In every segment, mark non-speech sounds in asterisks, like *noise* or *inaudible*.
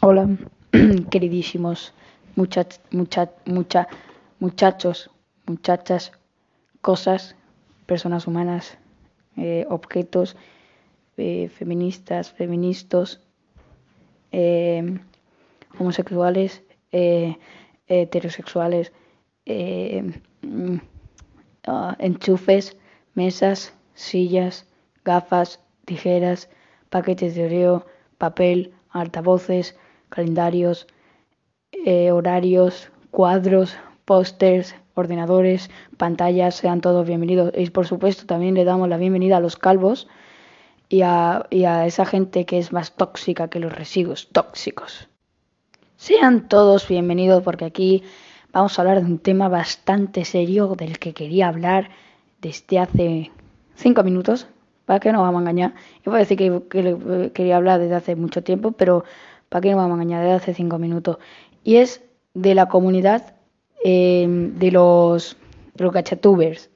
Hola, *clears throat* queridísimos muchach, mucha, mucha, muchachos, muchachas, cosas, personas humanas, eh, objetos, eh, feministas, feministas, eh, homosexuales, eh, heterosexuales, mm, ah, enchufes, mesas, sillas, gafas, tijeras, paquetes de oreo, papel, altavoces, calendarios, eh, horarios, cuadros, pósters, ordenadores, pantallas, sean todos bienvenidos. Y por supuesto también le damos la bienvenida a los calvos y a, y a esa gente que es más tóxica que los residuos tóxicos. Sean todos bienvenidos porque aquí vamos a hablar de un tema bastante serio del que quería hablar desde hace cinco minutos. ¿Para qué nos vamos a engañar? Iba a decir que, que quería hablar desde hace mucho tiempo, pero ¿para qué nos vamos a engañar? Desde hace cinco minutos. Y es de la comunidad eh, de los, de los gachatubers.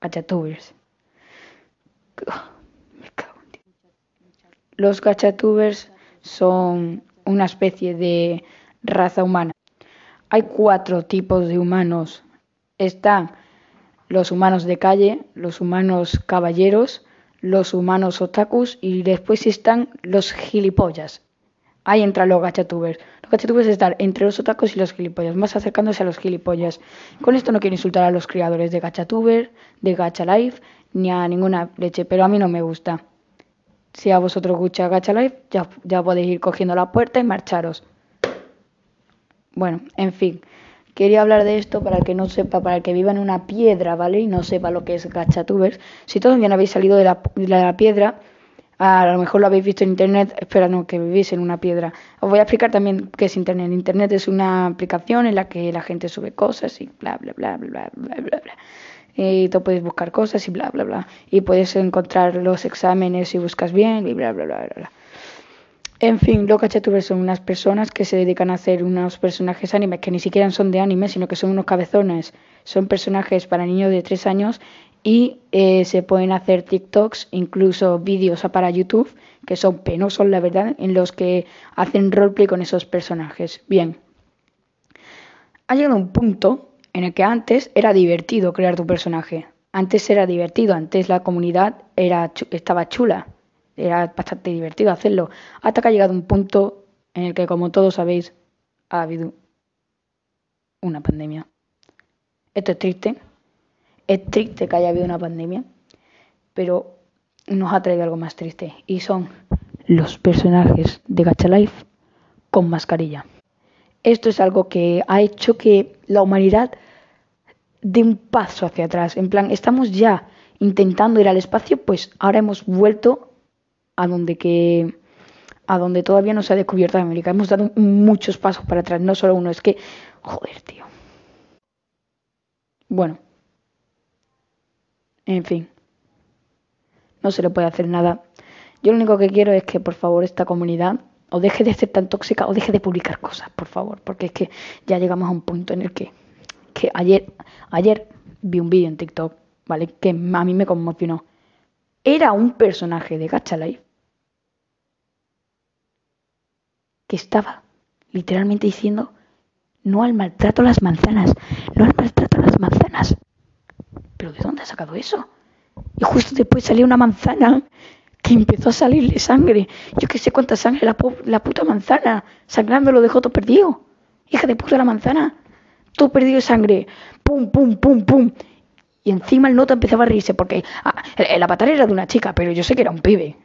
Gachatubers. Los gachatubers son una especie de raza humana. Hay cuatro tipos de humanos. Están los humanos de calle, los humanos caballeros, los humanos otakus y después están los gilipollas. Ahí entran los gachatubers. Los gachatubers están entre los otakus y los gilipollas, más acercándose a los gilipollas. Con esto no quiero insultar a los creadores de gachatuber, de gacha life, ni a ninguna leche, pero a mí no me gusta. Si a vosotros gusta gacha life, ya, ya podéis ir cogiendo la puerta y marcharos. Bueno, en fin. Quería hablar de esto para el que no sepa, para el que viva en una piedra, ¿vale? Y no sepa lo que es gachatubers. Si todavía no habéis salido de la, de la piedra, a lo mejor lo habéis visto en internet, espera, no, que vivís en una piedra. Os voy a explicar también qué es internet. Internet es una aplicación en la que la gente sube cosas y bla, bla, bla, bla, bla, bla, bla. Y tú puedes buscar cosas y bla, bla, bla. Y puedes encontrar los exámenes si buscas bien y bla, bla, bla, bla. bla. En fin, los cachatubers son unas personas que se dedican a hacer unos personajes animes que ni siquiera son de anime, sino que son unos cabezones. Son personajes para niños de 3 años y eh, se pueden hacer TikToks, incluso vídeos para YouTube, que son penosos, la verdad, en los que hacen roleplay con esos personajes. Bien, ha llegado un punto en el que antes era divertido crear tu personaje. Antes era divertido, antes la comunidad era, estaba chula era bastante divertido hacerlo. Hasta que ha llegado un punto en el que, como todos sabéis, ha habido una pandemia. Esto es triste. Es triste que haya habido una pandemia, pero nos ha traído algo más triste y son los personajes de Gacha Life con mascarilla. Esto es algo que ha hecho que la humanidad dé un paso hacia atrás. En plan, estamos ya intentando ir al espacio, pues ahora hemos vuelto a donde que a donde todavía no se ha descubierto América. Hemos dado muchos pasos para atrás, no solo uno, es que joder, tío. Bueno. En fin. No se le puede hacer nada. Yo lo único que quiero es que por favor esta comunidad o deje de ser tan tóxica o deje de publicar cosas, por favor, porque es que ya llegamos a un punto en el que que ayer ayer vi un vídeo en TikTok, ¿vale? Que a mí me conmocionó. Era un personaje de Gacha Life que estaba literalmente diciendo no al maltrato las manzanas, no al maltrato a las manzanas. ¿Pero de dónde ha sacado eso? Y justo después salió una manzana que empezó a salirle sangre. Yo que sé cuánta sangre la, la puta manzana. Sangrando lo dejó todo perdido. Hija de puta la manzana. Todo perdido de sangre. Pum, pum, pum, pum. Y encima el nota empezaba a reírse porque ah, avatar era de una chica, pero yo sé que era un pibe.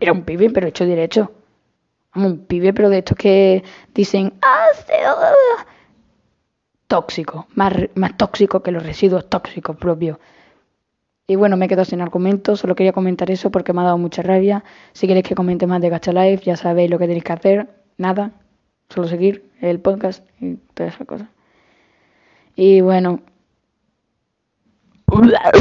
Era un, pibe, pero hecho derecho un pibe, pero de estos que dicen tóxico, más, más tóxico que los residuos tóxicos propios. Y bueno, me quedo sin argumentos, solo quería comentar eso porque me ha dado mucha rabia. Si queréis que comente más de Gacha Life, ya sabéis lo que tenéis que hacer. Nada, solo seguir el podcast y todas esas cosas. Y bueno.